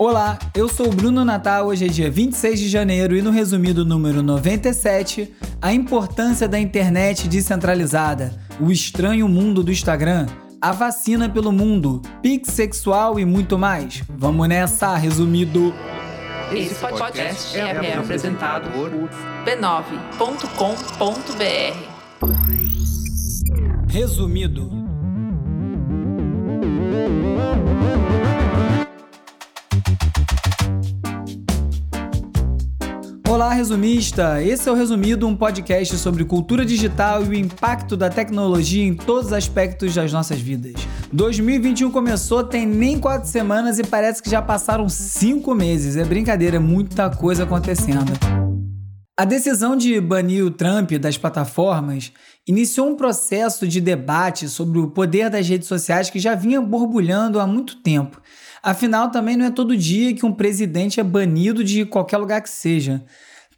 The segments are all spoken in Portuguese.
Olá, eu sou o Bruno Natal. Hoje é dia 26 de janeiro e no resumido número 97, a importância da internet descentralizada, o estranho mundo do Instagram, a vacina pelo mundo, pix sexual e muito mais. Vamos nessa, resumido. Esse podcast é, é apresentado por b9.com.br. Resumido. Olá, resumista! Esse é o Resumido, um podcast sobre cultura digital e o impacto da tecnologia em todos os aspectos das nossas vidas. 2021 começou, tem nem quatro semanas e parece que já passaram cinco meses. É brincadeira, é muita coisa acontecendo. A decisão de banir o Trump das plataformas iniciou um processo de debate sobre o poder das redes sociais que já vinha borbulhando há muito tempo. Afinal, também não é todo dia que um presidente é banido de qualquer lugar que seja.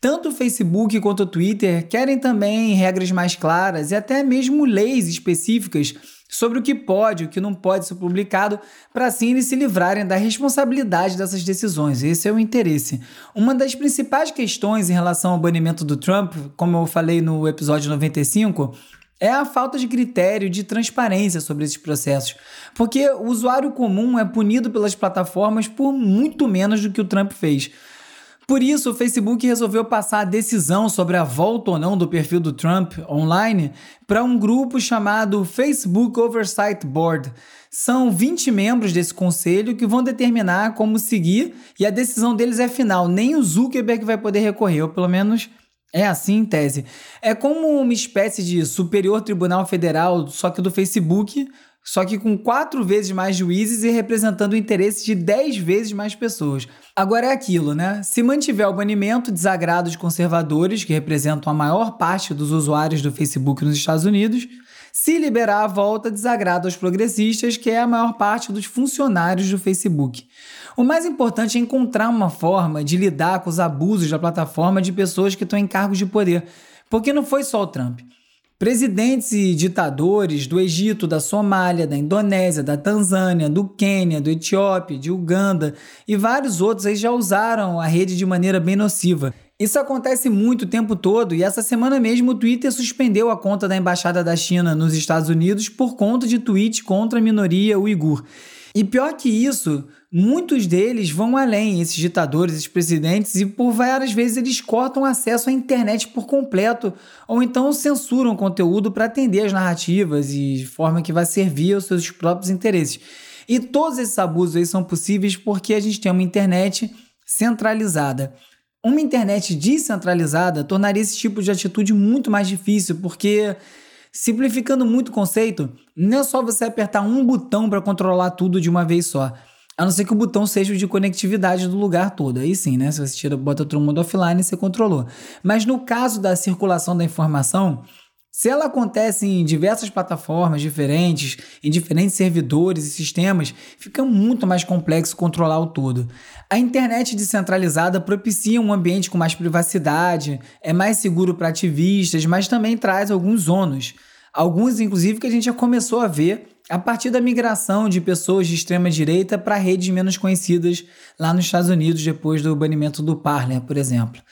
Tanto o Facebook quanto o Twitter querem também regras mais claras e até mesmo leis específicas sobre o que pode e o que não pode ser publicado, para assim eles se livrarem da responsabilidade dessas decisões. Esse é o interesse. Uma das principais questões em relação ao banimento do Trump, como eu falei no episódio 95, é a falta de critério de transparência sobre esses processos, porque o usuário comum é punido pelas plataformas por muito menos do que o Trump fez. Por isso, o Facebook resolveu passar a decisão sobre a volta ou não do perfil do Trump online para um grupo chamado Facebook Oversight Board. São 20 membros desse conselho que vão determinar como seguir e a decisão deles é final. Nem o Zuckerberg vai poder recorrer, ou pelo menos é assim tese. É como uma espécie de Superior Tribunal Federal, só que do Facebook, só que com quatro vezes mais juízes e representando o interesse de dez vezes mais pessoas. Agora é aquilo, né? Se mantiver o banimento, desagrada os conservadores, que representam a maior parte dos usuários do Facebook nos Estados Unidos. Se liberar a volta, desagrada os progressistas, que é a maior parte dos funcionários do Facebook. O mais importante é encontrar uma forma de lidar com os abusos da plataforma de pessoas que estão em cargos de poder. Porque não foi só o Trump. Presidentes e ditadores do Egito, da Somália, da Indonésia, da Tanzânia, do Quênia, do Etiópia, de Uganda e vários outros aí já usaram a rede de maneira bem nociva. Isso acontece muito o tempo todo e essa semana mesmo o Twitter suspendeu a conta da embaixada da China nos Estados Unidos por conta de tweets contra a minoria uigur. E pior que isso, muitos deles vão além, esses ditadores, esses presidentes, e por várias vezes eles cortam acesso à internet por completo, ou então censuram conteúdo para atender as narrativas e de forma que vai servir aos seus próprios interesses. E todos esses abusos aí são possíveis porque a gente tem uma internet centralizada. Uma internet descentralizada tornaria esse tipo de atitude muito mais difícil, porque Simplificando muito o conceito, não é só você apertar um botão para controlar tudo de uma vez só. A não ser que o botão seja o de conectividade do lugar todo. Aí sim, né? Se você tira, bota todo mundo offline, você controlou. Mas no caso da circulação da informação, se ela acontece em diversas plataformas diferentes, em diferentes servidores e sistemas, fica muito mais complexo controlar o todo. A internet descentralizada propicia um ambiente com mais privacidade, é mais seguro para ativistas, mas também traz alguns ônus. Alguns, inclusive, que a gente já começou a ver a partir da migração de pessoas de extrema direita para redes menos conhecidas lá nos Estados Unidos depois do banimento do Parler, por exemplo.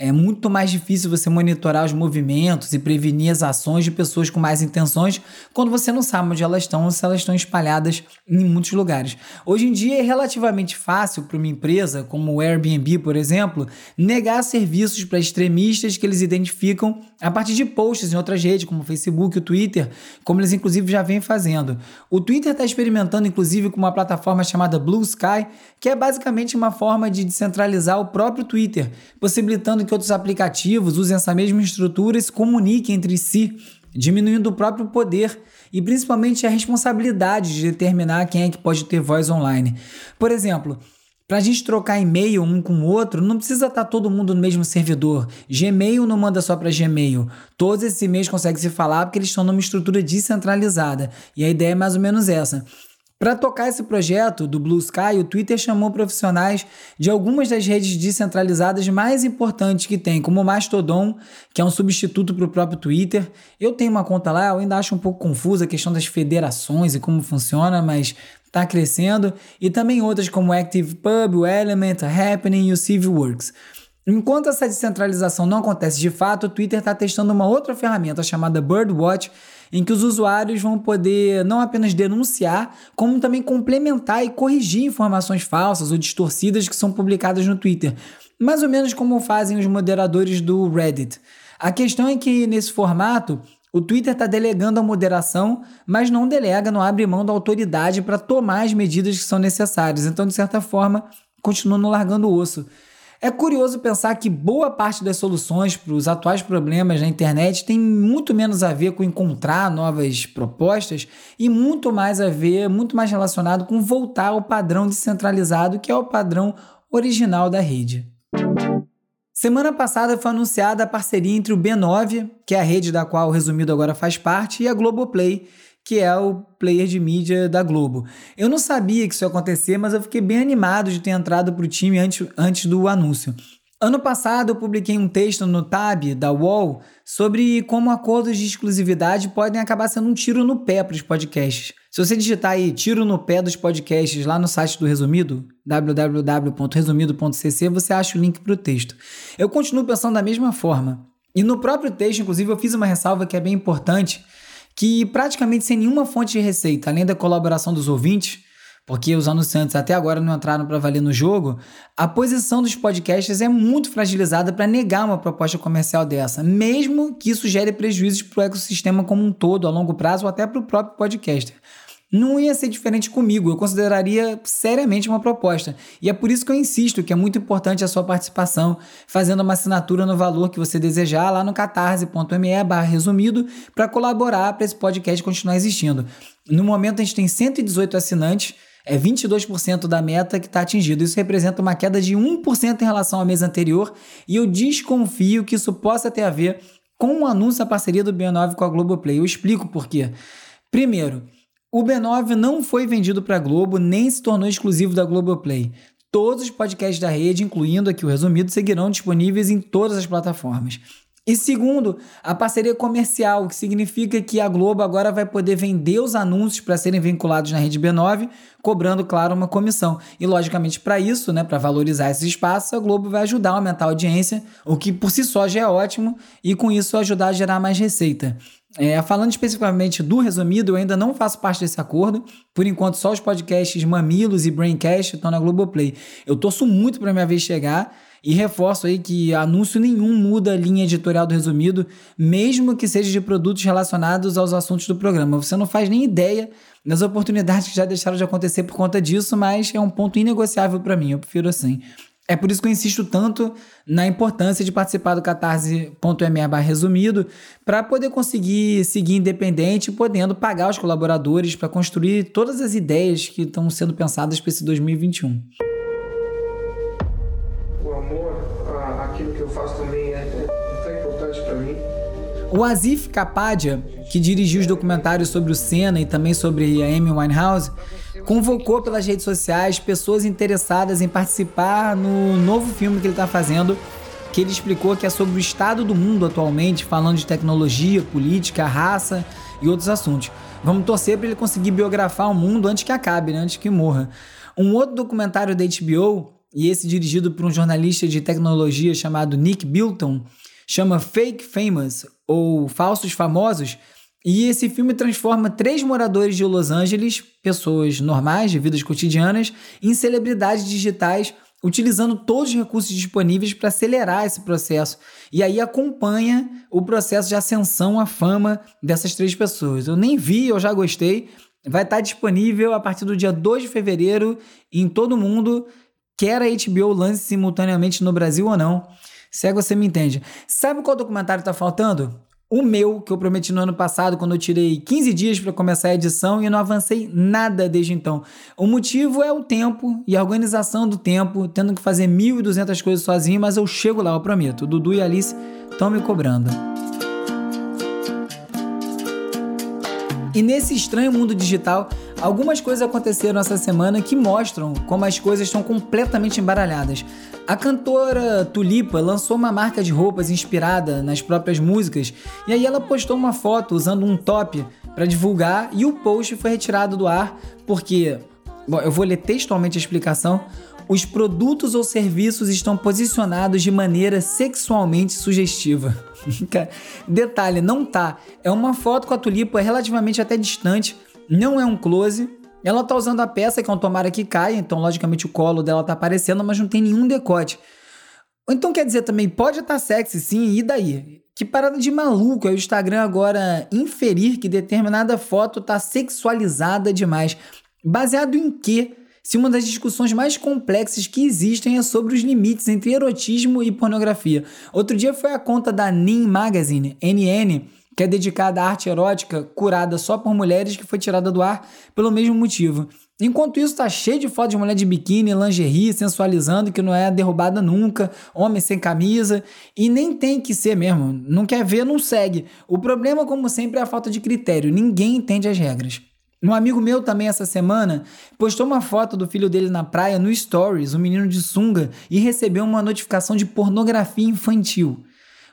É muito mais difícil você monitorar os movimentos e prevenir as ações de pessoas com mais intenções quando você não sabe onde elas estão ou se elas estão espalhadas em muitos lugares. Hoje em dia é relativamente fácil para uma empresa, como o Airbnb, por exemplo, negar serviços para extremistas que eles identificam a partir de posts em outras redes, como o Facebook e o Twitter, como eles inclusive já vêm fazendo. O Twitter está experimentando inclusive com uma plataforma chamada Blue Sky, que é basicamente uma forma de descentralizar o próprio Twitter, possibilitando que outros aplicativos usem essa mesma estrutura e se comuniquem entre si, diminuindo o próprio poder e principalmente a responsabilidade de determinar quem é que pode ter voz online. Por exemplo, para a gente trocar e-mail um com o outro, não precisa estar tá todo mundo no mesmo servidor. Gmail não manda só para Gmail. Todos esses e-mails conseguem se falar porque eles estão numa estrutura descentralizada. E a ideia é mais ou menos essa. Para tocar esse projeto do Blue Sky, o Twitter chamou profissionais de algumas das redes descentralizadas mais importantes que tem, como o Mastodon, que é um substituto para o próprio Twitter. Eu tenho uma conta lá, eu ainda acho um pouco confusa a questão das federações e como funciona, mas está crescendo. E também outras como o ActivePub, o Element, a Happening e o CiviWorks. Enquanto essa descentralização não acontece de fato, o Twitter está testando uma outra ferramenta chamada Birdwatch, em que os usuários vão poder não apenas denunciar, como também complementar e corrigir informações falsas ou distorcidas que são publicadas no Twitter, mais ou menos como fazem os moderadores do Reddit. A questão é que nesse formato, o Twitter está delegando a moderação, mas não delega, não abre mão da autoridade para tomar as medidas que são necessárias. Então, de certa forma, continua no largando o osso. É curioso pensar que boa parte das soluções para os atuais problemas na internet tem muito menos a ver com encontrar novas propostas e muito mais a ver, muito mais relacionado com voltar ao padrão descentralizado que é o padrão original da rede. Semana passada foi anunciada a parceria entre o B9, que é a rede da qual o Resumido agora faz parte, e a Globoplay, que é o player de mídia da Globo. Eu não sabia que isso ia acontecer, mas eu fiquei bem animado de ter entrado para o time antes, antes do anúncio. Ano passado eu publiquei um texto no Tab da UOL sobre como acordos de exclusividade podem acabar sendo um tiro no pé para os podcasts. Se você digitar aí tiro no pé dos podcasts lá no site do Resumido, www.resumido.cc, você acha o link para o texto. Eu continuo pensando da mesma forma. E no próprio texto, inclusive, eu fiz uma ressalva que é bem importante, que praticamente sem nenhuma fonte de receita, além da colaboração dos ouvintes, porque os anunciantes até agora não entraram para valer no jogo, a posição dos podcasts é muito fragilizada para negar uma proposta comercial dessa, mesmo que isso gere prejuízos para o ecossistema como um todo, a longo prazo ou até para o próprio podcaster não ia ser diferente comigo. Eu consideraria seriamente uma proposta. E é por isso que eu insisto que é muito importante a sua participação, fazendo uma assinatura no valor que você desejar lá no catarse.me resumido para colaborar para esse podcast continuar existindo. No momento a gente tem 118 assinantes, é 22% da meta que está atingido. Isso representa uma queda de 1% em relação ao mês anterior e eu desconfio que isso possa ter a ver com o anúncio da parceria do B9 com a Globoplay. Eu explico por quê. Primeiro, o B9 não foi vendido para a Globo nem se tornou exclusivo da Globoplay. Todos os podcasts da rede, incluindo aqui o resumido, seguirão disponíveis em todas as plataformas. E segundo, a parceria comercial, que significa que a Globo agora vai poder vender os anúncios para serem vinculados na rede B9, cobrando, claro, uma comissão. E logicamente, para isso, né, para valorizar esses espaços, a Globo vai ajudar a aumentar a audiência, o que por si só já é ótimo, e com isso ajudar a gerar mais receita. É, falando especificamente do resumido, eu ainda não faço parte desse acordo. Por enquanto, só os podcasts Mamilos e Braincast estão na Globoplay. Eu torço muito para minha vez chegar e reforço aí que anúncio nenhum muda a linha editorial do resumido, mesmo que seja de produtos relacionados aos assuntos do programa. Você não faz nem ideia das oportunidades que já deixaram de acontecer por conta disso, mas é um ponto inegociável para mim. Eu prefiro assim. É por isso que eu insisto tanto na importância de participar do catarse.me resumido para poder conseguir seguir independente, podendo pagar os colaboradores para construir todas as ideias que estão sendo pensadas para esse 2021. O Azif Kapadia, que dirigiu os documentários sobre o Senna e também sobre a Amy Winehouse, convocou pelas redes sociais pessoas interessadas em participar no novo filme que ele está fazendo, que ele explicou que é sobre o estado do mundo atualmente, falando de tecnologia, política, raça e outros assuntos. Vamos torcer para ele conseguir biografar o mundo antes que acabe, né? antes que morra. Um outro documentário da HBO, e esse dirigido por um jornalista de tecnologia chamado Nick Bilton, chama Fake Famous, ou Falsos Famosos, e esse filme transforma três moradores de Los Angeles, pessoas normais, de vidas cotidianas, em celebridades digitais, utilizando todos os recursos disponíveis para acelerar esse processo. E aí acompanha o processo de ascensão à fama dessas três pessoas. Eu nem vi, eu já gostei. Vai estar disponível a partir do dia 2 de fevereiro em todo mundo, quer a HBO lance simultaneamente no Brasil ou não. Se é que você me entende. Sabe qual documentário está faltando? O meu, que eu prometi no ano passado, quando eu tirei 15 dias para começar a edição e não avancei nada desde então. O motivo é o tempo e a organização do tempo, tendo que fazer 1.200 coisas sozinho, mas eu chego lá, eu prometo. O Dudu e a Alice estão me cobrando. E nesse estranho mundo digital, algumas coisas aconteceram essa semana que mostram como as coisas estão completamente embaralhadas. A cantora Tulipa lançou uma marca de roupas inspirada nas próprias músicas e aí ela postou uma foto usando um top para divulgar e o post foi retirado do ar porque, bom, eu vou ler textualmente a explicação. Os produtos ou serviços estão posicionados de maneira sexualmente sugestiva. Detalhe, não tá. É uma foto com a tulipa relativamente até distante, não é um close. Ela tá usando a peça, que é um tomara que caia, então logicamente o colo dela tá aparecendo, mas não tem nenhum decote. Então quer dizer também, pode estar tá sexy sim, e daí? Que parada de maluco é o Instagram agora inferir que determinada foto tá sexualizada demais. Baseado em quê? Se uma das discussões mais complexas que existem é sobre os limites entre erotismo e pornografia. Outro dia foi a conta da NIN Magazine, NN, que é dedicada à arte erótica curada só por mulheres, que foi tirada do ar pelo mesmo motivo. Enquanto isso, tá cheio de fotos de mulher de biquíni, lingerie, sensualizando, que não é derrubada nunca, homem sem camisa, e nem tem que ser mesmo. Não quer ver, não segue. O problema, como sempre, é a falta de critério. Ninguém entende as regras. Um amigo meu também essa semana postou uma foto do filho dele na praia no Stories, um menino de sunga, e recebeu uma notificação de pornografia infantil.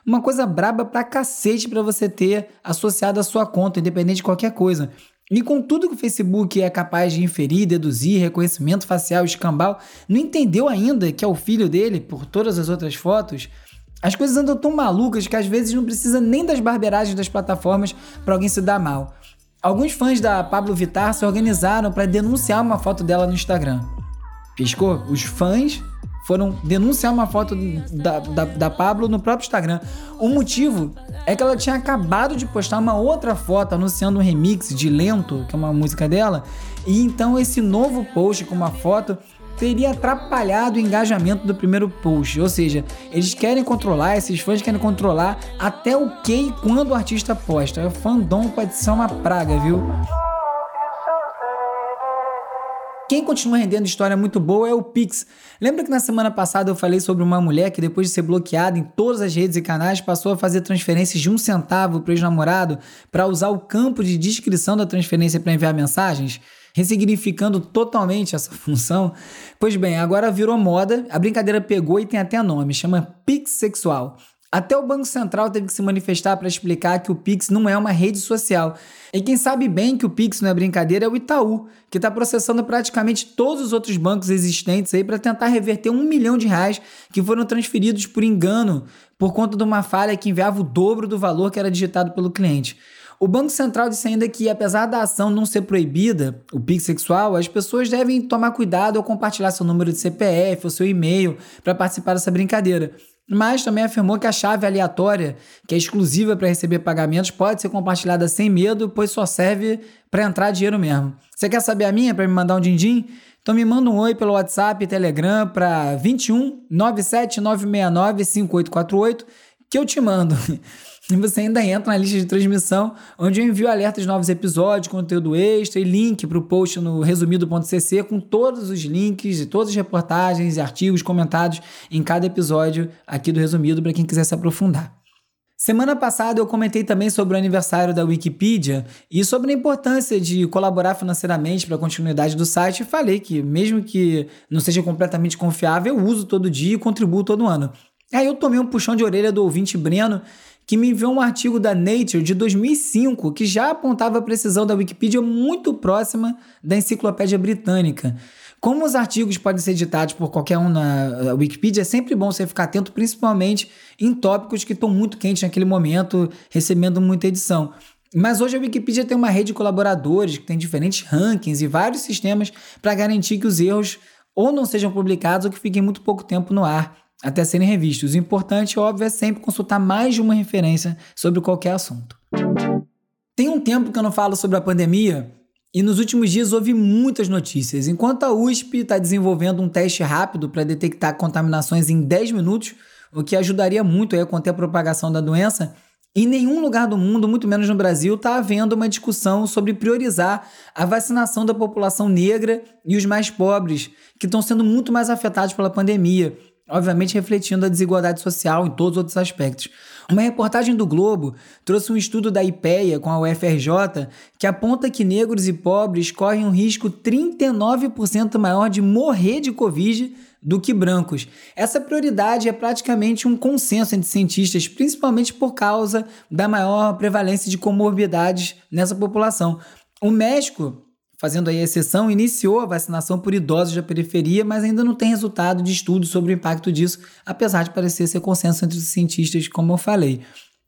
Uma coisa braba pra cacete pra você ter associado à sua conta, independente de qualquer coisa. E com tudo que o Facebook é capaz de inferir, deduzir, reconhecimento facial, escambau, não entendeu ainda que é o filho dele por todas as outras fotos? As coisas andam tão malucas que às vezes não precisa nem das barberagens das plataformas para alguém se dar mal. Alguns fãs da Pablo Vittar se organizaram para denunciar uma foto dela no Instagram. Piscou? Os fãs foram denunciar uma foto da, da, da, Pablo no próprio Instagram. O motivo é que ela tinha acabado de postar uma outra foto anunciando um remix de Lento, que é uma música dela, e então esse novo post com uma foto teria atrapalhado o engajamento do primeiro post. Ou seja, eles querem controlar, esses fãs querem controlar até o que e quando o artista posta. O fandom pode ser uma praga, viu? Quem continua rendendo história muito boa é o Pix. Lembra que na semana passada eu falei sobre uma mulher que, depois de ser bloqueada em todas as redes e canais, passou a fazer transferências de um centavo para o ex-namorado para usar o campo de descrição da transferência para enviar mensagens? Ressignificando totalmente essa função. Pois bem, agora virou moda, a brincadeira pegou e tem até nome, chama Pix Sexual. Até o Banco Central teve que se manifestar para explicar que o Pix não é uma rede social. E quem sabe bem que o Pix não é brincadeira é o Itaú, que está processando praticamente todos os outros bancos existentes aí para tentar reverter um milhão de reais que foram transferidos por engano por conta de uma falha que enviava o dobro do valor que era digitado pelo cliente. O Banco Central disse ainda que, apesar da ação não ser proibida, o Pix sexual, as pessoas devem tomar cuidado ao compartilhar seu número de CPF ou seu e-mail para participar dessa brincadeira. Mas também afirmou que a chave aleatória, que é exclusiva para receber pagamentos, pode ser compartilhada sem medo, pois só serve para entrar dinheiro mesmo. Você quer saber a minha para me mandar um din-din? Então me manda um oi pelo WhatsApp e Telegram para 21 97 969 5848 que eu te mando. Você ainda entra na lista de transmissão, onde eu envio alertas de novos episódios, conteúdo extra e link para o post no resumido.cc com todos os links e todas as reportagens e artigos comentados em cada episódio aqui do Resumido para quem quiser se aprofundar. Semana passada eu comentei também sobre o aniversário da Wikipedia e sobre a importância de colaborar financeiramente para a continuidade do site falei que, mesmo que não seja completamente confiável, eu uso todo dia e contribuo todo ano. Aí eu tomei um puxão de orelha do ouvinte Breno que me enviou um artigo da Nature de 2005 que já apontava a precisão da Wikipedia muito próxima da Enciclopédia Britânica. Como os artigos podem ser editados por qualquer um na Wikipedia, é sempre bom você ficar atento, principalmente em tópicos que estão muito quentes naquele momento, recebendo muita edição. Mas hoje a Wikipedia tem uma rede de colaboradores que tem diferentes rankings e vários sistemas para garantir que os erros ou não sejam publicados ou que fiquem muito pouco tempo no ar até serem revistos. O importante, óbvio, é sempre consultar mais de uma referência sobre qualquer assunto. Tem um tempo que eu não falo sobre a pandemia e nos últimos dias houve muitas notícias. Enquanto a USP está desenvolvendo um teste rápido para detectar contaminações em 10 minutos, o que ajudaria muito a conter a propagação da doença, em nenhum lugar do mundo, muito menos no Brasil, está havendo uma discussão sobre priorizar a vacinação da população negra e os mais pobres, que estão sendo muito mais afetados pela pandemia. Obviamente refletindo a desigualdade social em todos os outros aspectos. Uma reportagem do Globo trouxe um estudo da IPEA com a UFRJ que aponta que negros e pobres correm um risco 39% maior de morrer de Covid do que brancos. Essa prioridade é praticamente um consenso entre cientistas, principalmente por causa da maior prevalência de comorbidades nessa população. O México fazendo aí exceção, iniciou a vacinação por idosos da periferia, mas ainda não tem resultado de estudo sobre o impacto disso, apesar de parecer ser consenso entre os cientistas, como eu falei.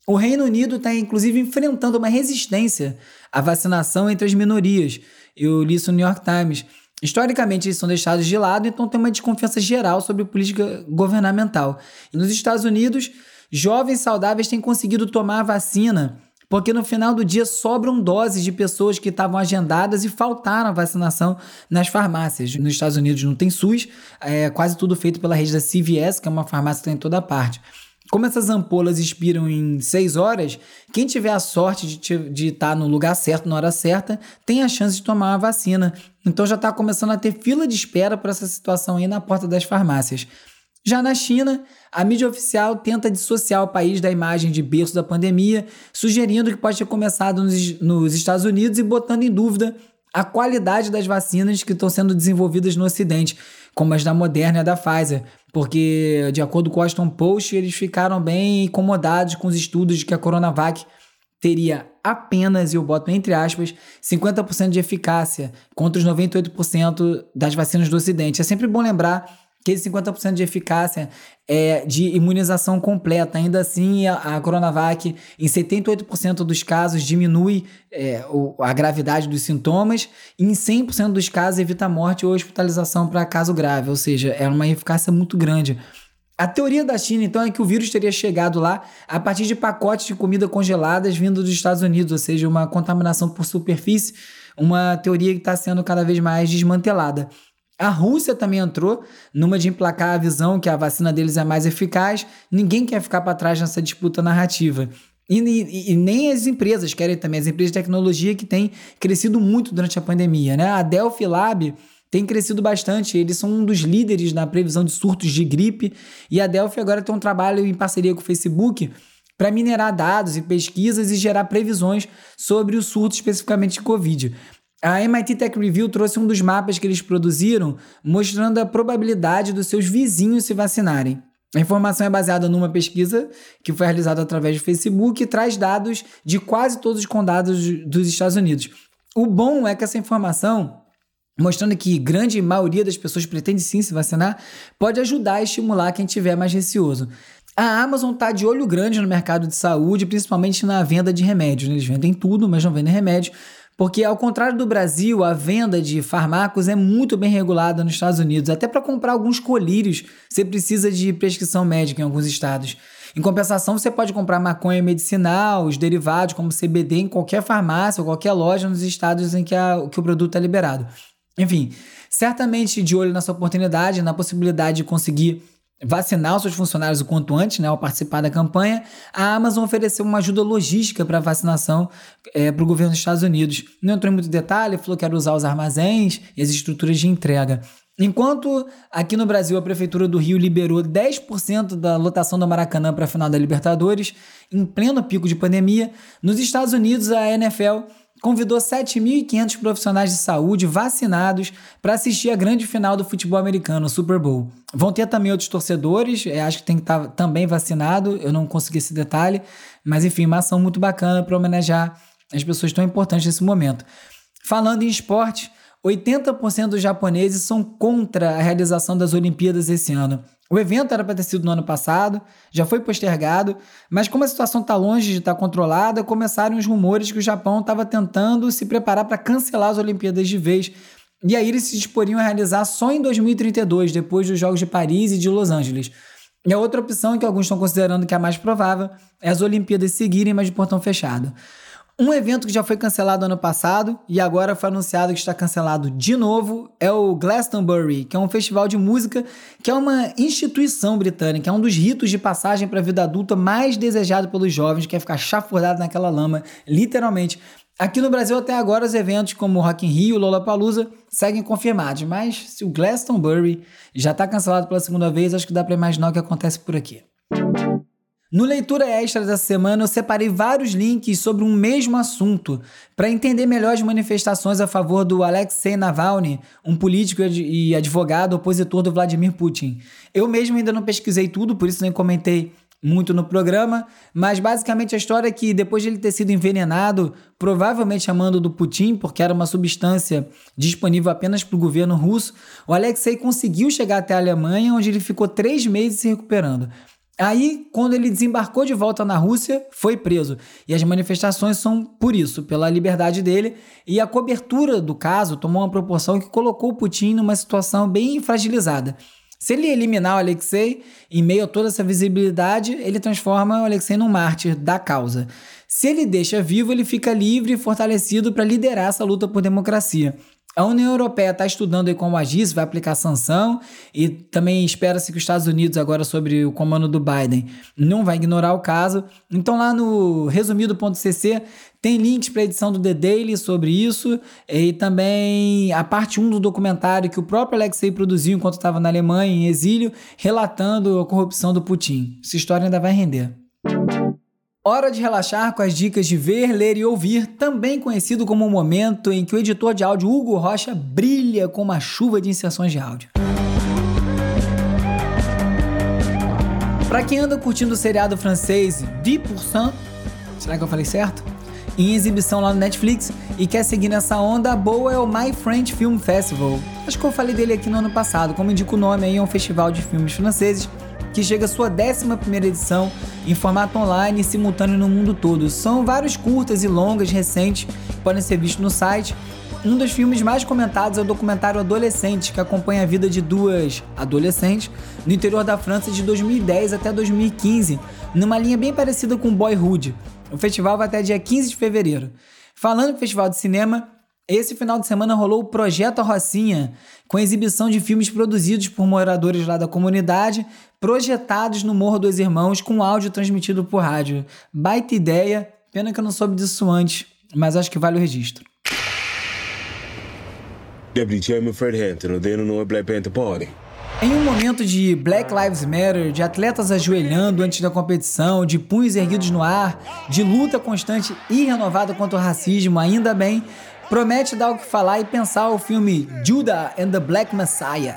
O Reino Unido está, inclusive, enfrentando uma resistência à vacinação entre as minorias. Eu li isso no New York Times. Historicamente, eles são deixados de lado, então tem uma desconfiança geral sobre política governamental. E nos Estados Unidos, jovens saudáveis têm conseguido tomar a vacina porque no final do dia sobram doses de pessoas que estavam agendadas e faltaram a vacinação nas farmácias. Nos Estados Unidos não tem SUS, é quase tudo feito pela rede da CVS, que é uma farmácia que tem em toda parte. Como essas ampolas expiram em 6 horas, quem tiver a sorte de estar tá no lugar certo na hora certa tem a chance de tomar a vacina. Então já está começando a ter fila de espera por essa situação aí na porta das farmácias. Já na China, a mídia oficial tenta dissociar o país da imagem de berço da pandemia, sugerindo que pode ter começado nos, nos Estados Unidos e botando em dúvida a qualidade das vacinas que estão sendo desenvolvidas no Ocidente, como as da Moderna e da Pfizer, porque, de acordo com o Washington Post, eles ficaram bem incomodados com os estudos de que a Coronavac teria apenas, e eu boto entre aspas, 50% de eficácia contra os 98% das vacinas do Ocidente. É sempre bom lembrar que esse 50% de eficácia é de imunização completa. Ainda assim, a, a Coronavac, em 78% dos casos, diminui é, o, a gravidade dos sintomas e em 100% dos casos evita morte ou hospitalização para caso grave, ou seja, é uma eficácia muito grande. A teoria da China, então, é que o vírus teria chegado lá a partir de pacotes de comida congeladas vindo dos Estados Unidos, ou seja, uma contaminação por superfície, uma teoria que está sendo cada vez mais desmantelada. A Rússia também entrou numa de emplacar a visão que a vacina deles é mais eficaz. Ninguém quer ficar para trás nessa disputa narrativa. E, e, e, nem as empresas querem também, as empresas de tecnologia que têm crescido muito durante a pandemia. Né? A Delphi Lab tem crescido bastante, eles são um dos líderes na previsão de surtos de gripe. E a Delphi agora tem um trabalho em parceria com o Facebook para minerar dados e pesquisas e gerar previsões sobre o surto especificamente de Covid. A MIT Tech Review trouxe um dos mapas que eles produziram, mostrando a probabilidade dos seus vizinhos se vacinarem. A informação é baseada numa pesquisa que foi realizada através do Facebook e traz dados de quase todos os condados dos Estados Unidos. O bom é que essa informação, mostrando que grande maioria das pessoas pretende sim se vacinar, pode ajudar a estimular quem tiver mais receoso. A Amazon está de olho grande no mercado de saúde, principalmente na venda de remédios. Né? Eles vendem tudo, mas não vendem remédio. Porque, ao contrário do Brasil, a venda de fármacos é muito bem regulada nos Estados Unidos. Até para comprar alguns colírios, você precisa de prescrição médica em alguns estados. Em compensação, você pode comprar maconha medicinal, os derivados, como CBD, em qualquer farmácia ou qualquer loja nos estados em que, a, que o produto é liberado. Enfim, certamente de olho nessa oportunidade, na possibilidade de conseguir vacinar os seus funcionários o quanto antes, né, ao participar da campanha, a Amazon ofereceu uma ajuda logística para a vacinação é, para o governo dos Estados Unidos. Não entrou em muito detalhe, falou que era usar os armazéns e as estruturas de entrega. Enquanto aqui no Brasil a Prefeitura do Rio liberou 10% da lotação do Maracanã para a final da Libertadores, em pleno pico de pandemia, nos Estados Unidos a NFL convidou 7.500 profissionais de saúde vacinados para assistir a grande final do futebol americano, o Super Bowl. Vão ter também outros torcedores, é, acho que tem que estar tá também vacinado, eu não consegui esse detalhe, mas enfim, uma ação muito bacana para homenagear as pessoas tão importantes nesse momento. Falando em esporte, 80% dos japoneses são contra a realização das Olimpíadas esse ano. O evento era para ter sido no ano passado, já foi postergado, mas como a situação está longe de estar tá controlada, começaram os rumores que o Japão estava tentando se preparar para cancelar as Olimpíadas de vez. E aí eles se disporiam a realizar só em 2032, depois dos Jogos de Paris e de Los Angeles. E a outra opção, que alguns estão considerando que é a mais provável, é as Olimpíadas seguirem, mas de portão fechado. Um evento que já foi cancelado ano passado e agora foi anunciado que está cancelado de novo é o Glastonbury, que é um festival de música que é uma instituição britânica, é um dos ritos de passagem para a vida adulta mais desejado pelos jovens, que é ficar chafurdado naquela lama, literalmente. Aqui no Brasil, até agora, os eventos como Rock in Rio Lollapalooza seguem confirmados, mas se o Glastonbury já está cancelado pela segunda vez, acho que dá para imaginar o que acontece por aqui. No Leitura Extra dessa semana, eu separei vários links sobre um mesmo assunto para entender melhor as manifestações a favor do Alexei Navalny, um político e advogado opositor do Vladimir Putin. Eu mesmo ainda não pesquisei tudo, por isso nem comentei muito no programa, mas basicamente a história é que depois de ele ter sido envenenado, provavelmente a mando do Putin, porque era uma substância disponível apenas para o governo russo, o Alexei conseguiu chegar até a Alemanha, onde ele ficou três meses se recuperando. Aí, quando ele desembarcou de volta na Rússia, foi preso. E as manifestações são por isso, pela liberdade dele. E a cobertura do caso tomou uma proporção que colocou Putin numa situação bem fragilizada. Se ele eliminar o Alexei, em meio a toda essa visibilidade, ele transforma o Alexei num mártir da causa. Se ele deixa vivo, ele fica livre e fortalecido para liderar essa luta por democracia. A União Europeia está estudando como agir, se vai aplicar sanção, e também espera-se que os Estados Unidos, agora sobre o comando do Biden, não vai ignorar o caso. Então, lá no resumido.cc tem links para a edição do The Daily sobre isso e também a parte 1 do documentário que o próprio Alexei produziu enquanto estava na Alemanha, em exílio, relatando a corrupção do Putin. Essa história ainda vai render. Hora de relaxar com as dicas de ver, ler e ouvir, também conhecido como o momento em que o editor de áudio Hugo Rocha brilha com uma chuva de inserções de áudio. Para quem anda curtindo o seriado francês 10%, será que eu falei certo? Em exibição lá no Netflix e quer seguir nessa onda, boa é o My French Film Festival. Acho que eu falei dele aqui no ano passado, como indica o nome aí, é um festival de filmes franceses que chega à sua 11 edição em formato online e simultâneo no mundo todo. São vários curtas e longas recentes que podem ser vistos no site. Um dos filmes mais comentados é o documentário Adolescente, que acompanha a vida de duas adolescentes no interior da França de 2010 até 2015, numa linha bem parecida com Boyhood. O festival vai até dia 15 de fevereiro. Falando em festival de cinema, esse final de semana rolou o Projeto Rocinha, com exibição de filmes produzidos por moradores lá da comunidade, projetados no Morro dos Irmãos, com áudio transmitido por rádio. Baita ideia, pena que eu não soube disso antes, mas acho que vale o registro. Deputy Chairman Fred Hampton, know Black Panther Party. Em um momento de Black Lives Matter, de atletas ajoelhando antes da competição, de punhos erguidos no ar, de luta constante e renovada contra o racismo, ainda bem, promete dar o que falar e pensar o filme Judah and the Black Messiah.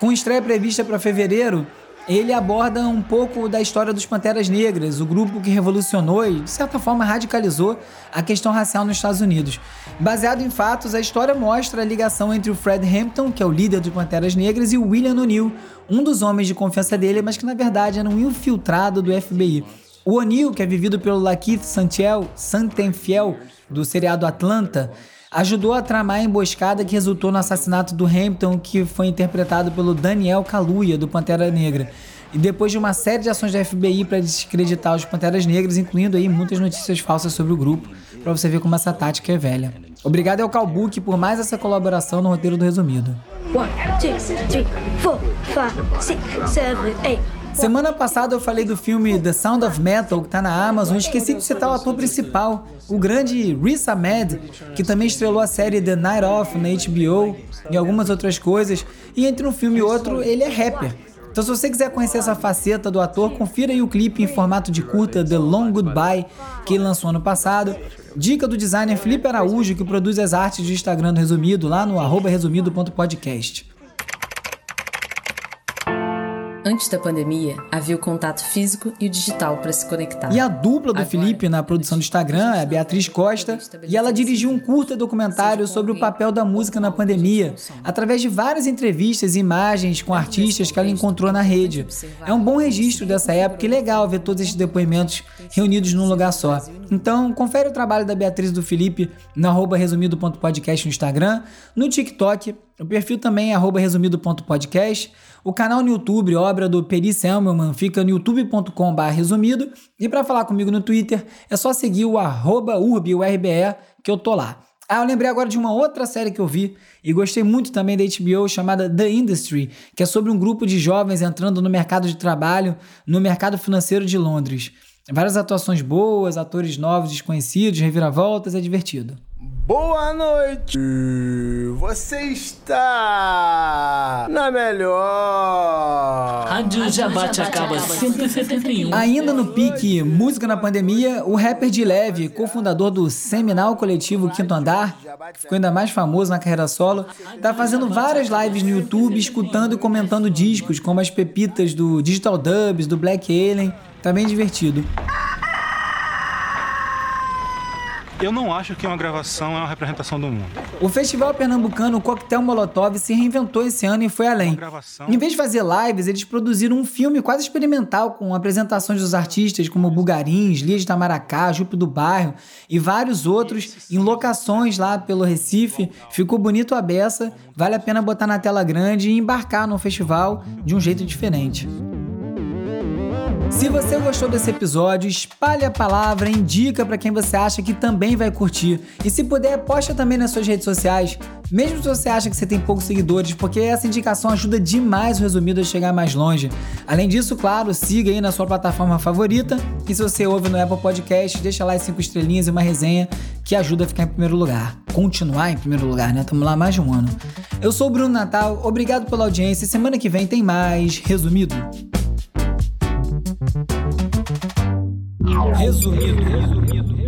Com estreia prevista para fevereiro, ele aborda um pouco da história dos Panteras Negras, o grupo que revolucionou e, de certa forma, radicalizou a questão racial nos Estados Unidos. Baseado em fatos, a história mostra a ligação entre o Fred Hampton, que é o líder dos Panteras Negras, e o William O'Neill, um dos homens de confiança dele, mas que na verdade era um infiltrado do FBI. O O'Neill, que é vivido pelo Lakeith Santiel, Santenfiel, do seriado Atlanta, ajudou a tramar a emboscada que resultou no assassinato do Hampton, que foi interpretado pelo Daniel Kaluuya, do Pantera Negra. E depois de uma série de ações da FBI para descreditar os Panteras Negras, incluindo aí muitas notícias falsas sobre o grupo, para você ver como essa tática é velha. Obrigado ao Calbook por mais essa colaboração no roteiro do Resumido. One, two, three, four, five, six, seven, eight. Semana passada eu falei do filme The Sound of Metal, que tá na Amazon, e esqueci de citar o ator principal, o grande Riz Ahmed, que também estrelou a série The Night Off na HBO e algumas outras coisas. E entre um filme e outro, ele é rapper. Então, se você quiser conhecer essa faceta do ator, confira aí o clipe em formato de curta The Long Goodbye, que ele lançou ano passado. Dica do designer Felipe Araújo, que produz as artes do Instagram do Resumido, lá no resumido.podcast. Antes da pandemia, havia o contato físico e o digital para se conectar. E a dupla do Agora, Felipe na produção do Instagram é a Beatriz Costa, e ela dirigiu um curta documentário sobre o papel da música na pandemia, através de várias entrevistas e imagens com artistas que ela encontrou na rede. É um bom registro dessa época e legal ver todos esses depoimentos reunidos num lugar só. Então, confere o trabalho da Beatriz do Felipe no arroba resumido.podcast no Instagram, no TikTok, o perfil também é resumido.podcast. O canal no YouTube, obra do Peri Selmelman, fica no youtube.com.br resumido. E para falar comigo no Twitter, é só seguir o arroba urbiurbe, que eu tô lá. Ah, eu lembrei agora de uma outra série que eu vi e gostei muito também da HBO chamada The Industry, que é sobre um grupo de jovens entrando no mercado de trabalho, no mercado financeiro de Londres. Várias atuações boas, atores novos, desconhecidos, reviravoltas, é divertido. Boa noite! Você está na melhor! Rádio Jabate acaba 171. Ainda no pique Música na Pandemia, o rapper de Leve, cofundador do seminal coletivo Quinto Andar, que ficou ainda mais famoso na carreira solo, tá fazendo várias lives no YouTube escutando e comentando discos, como as pepitas do Digital Dubs, do Black Alien. Tá bem divertido. Eu não acho que uma gravação é uma representação do mundo. O festival pernambucano Coquetel Molotov se reinventou esse ano e foi além. gravação. Em vez de fazer lives, eles produziram um filme quase experimental com apresentações dos artistas como Bugarins, Lia de Tamaracá, Jupe do Bairro e vários outros em locações lá pelo Recife. Ficou bonito a beça, vale a pena botar na tela grande e embarcar no festival de um jeito diferente. Se você gostou desse episódio, espalhe a palavra, indica para quem você acha que também vai curtir. E se puder, posta também nas suas redes sociais, mesmo se você acha que você tem poucos seguidores, porque essa indicação ajuda demais o resumido a chegar mais longe. Além disso, claro, siga aí na sua plataforma favorita e se você ouve no Apple Podcast, deixa lá as cinco estrelinhas e uma resenha que ajuda a ficar em primeiro lugar. Continuar em primeiro lugar, né? Estamos lá mais de um ano. Eu sou o Bruno Natal, obrigado pela audiência. Semana que vem tem mais resumido. Resumido. Resumido.